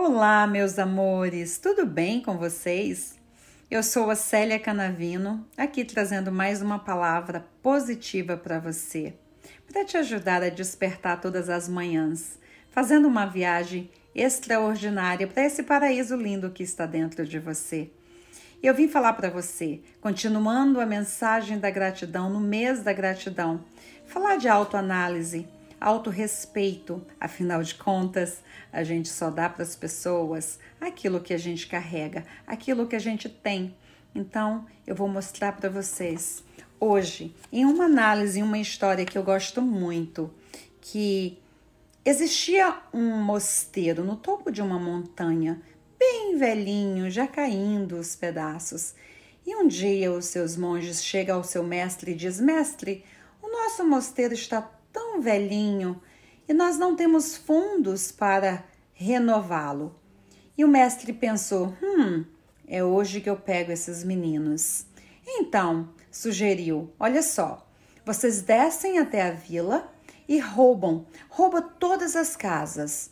Olá, meus amores, tudo bem com vocês? Eu sou a Célia Canavino, aqui trazendo mais uma palavra positiva para você, para te ajudar a despertar todas as manhãs, fazendo uma viagem extraordinária para esse paraíso lindo que está dentro de você. Eu vim falar para você, continuando a mensagem da gratidão no mês da gratidão, falar de autoanálise autorrespeito. Afinal de contas, a gente só dá para as pessoas aquilo que a gente carrega, aquilo que a gente tem. Então, eu vou mostrar para vocês hoje, em uma análise, em uma história que eu gosto muito, que existia um mosteiro no topo de uma montanha, bem velhinho, já caindo os pedaços. E um dia os seus monges chegam ao seu mestre e diz: Mestre, o nosso mosteiro está velhinho e nós não temos fundos para renová-lo. E o mestre pensou: hum, é hoje que eu pego esses meninos. Então, sugeriu: olha só, vocês descem até a vila e roubam, roubam todas as casas.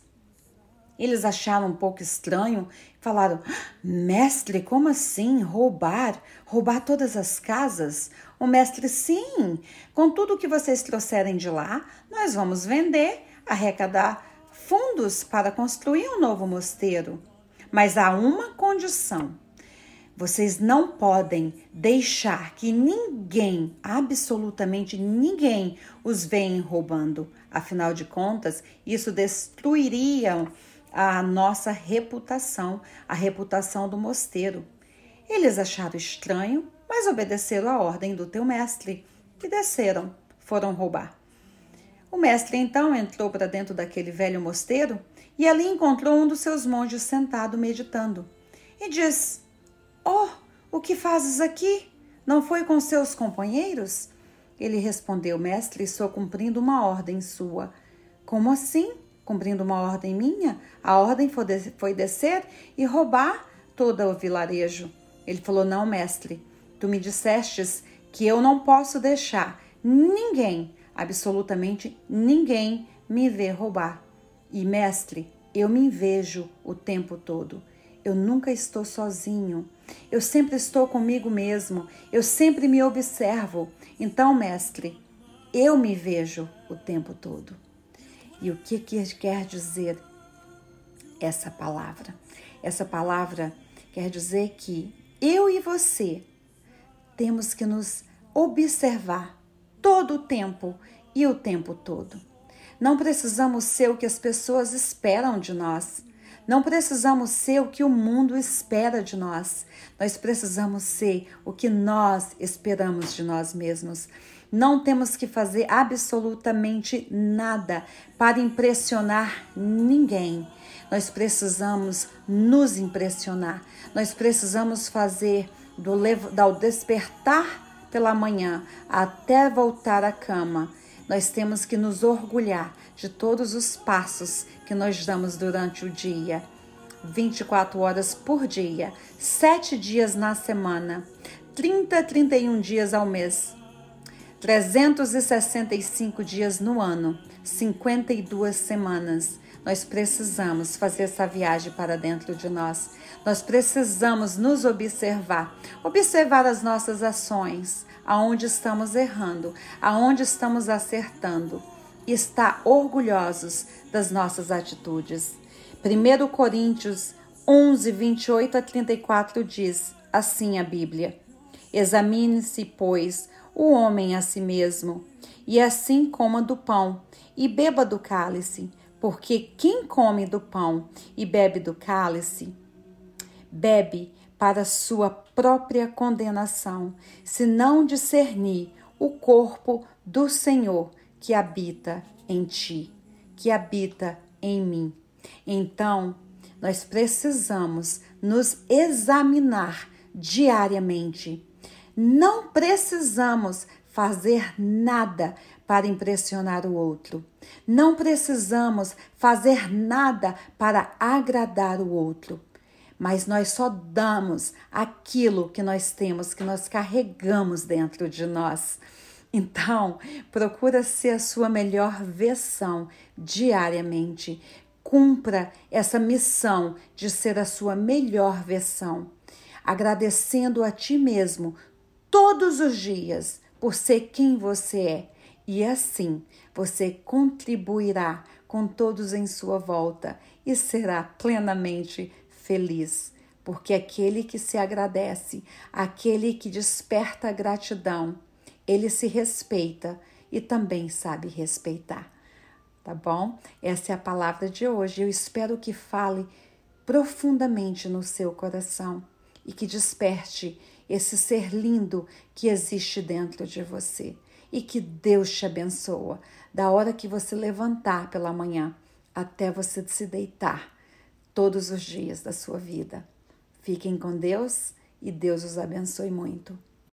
Eles acharam um pouco estranho, falaram: Mestre, como assim? Roubar? Roubar todas as casas? O mestre, sim, com tudo que vocês trouxerem de lá, nós vamos vender, arrecadar fundos para construir um novo mosteiro. Mas há uma condição. Vocês não podem deixar que ninguém, absolutamente ninguém, os venha roubando. Afinal de contas, isso destruiria a nossa reputação, a reputação do mosteiro. Eles acharam estranho, mas obedeceram a ordem do teu mestre e desceram, foram roubar. O mestre então entrou para dentro daquele velho mosteiro e ali encontrou um dos seus monges sentado meditando. E diz: Oh, o que fazes aqui? Não foi com seus companheiros? Ele respondeu: Mestre, estou cumprindo uma ordem sua. Como assim? Cumprindo uma ordem minha, a ordem foi descer e roubar todo o vilarejo. Ele falou: Não, mestre, tu me dissestes que eu não posso deixar ninguém, absolutamente ninguém, me ver roubar. E, mestre, eu me vejo o tempo todo. Eu nunca estou sozinho. Eu sempre estou comigo mesmo. Eu sempre me observo. Então, mestre, eu me vejo o tempo todo. E o que, que quer dizer essa palavra? Essa palavra quer dizer que eu e você temos que nos observar todo o tempo e o tempo todo. Não precisamos ser o que as pessoas esperam de nós. Não precisamos ser o que o mundo espera de nós. Nós precisamos ser o que nós esperamos de nós mesmos. Não temos que fazer absolutamente nada para impressionar ninguém. Nós precisamos nos impressionar. Nós precisamos fazer do, do despertar pela manhã até voltar à cama. Nós temos que nos orgulhar de todos os passos que nós damos durante o dia. 24 horas por dia, 7 dias na semana, 30, 31 dias ao mês. 365 dias no ano, 52 semanas. Nós precisamos fazer essa viagem para dentro de nós. Nós precisamos nos observar, observar as nossas ações, aonde estamos errando, aonde estamos acertando, e estar orgulhosos das nossas atitudes. 1 Coríntios 11, 28 a 34 diz assim a Bíblia: Examine-se, pois, o homem a si mesmo, e assim coma do pão e beba do cálice, porque quem come do pão e bebe do cálice, bebe para sua própria condenação, se não discernir o corpo do Senhor que habita em ti, que habita em mim. Então, nós precisamos nos examinar diariamente não precisamos fazer nada para impressionar o outro. Não precisamos fazer nada para agradar o outro. Mas nós só damos aquilo que nós temos, que nós carregamos dentro de nós. Então, procura ser a sua melhor versão diariamente. cumpra essa missão de ser a sua melhor versão, agradecendo a ti mesmo todos os dias por ser quem você é. E assim você contribuirá com todos em sua volta e será plenamente feliz. Porque aquele que se agradece, aquele que desperta gratidão, ele se respeita e também sabe respeitar. Tá bom? Essa é a palavra de hoje. Eu espero que fale profundamente no seu coração e que desperte esse ser lindo que existe dentro de você. E que Deus te abençoa da hora que você levantar pela manhã até você se deitar todos os dias da sua vida. Fiquem com Deus e Deus os abençoe muito.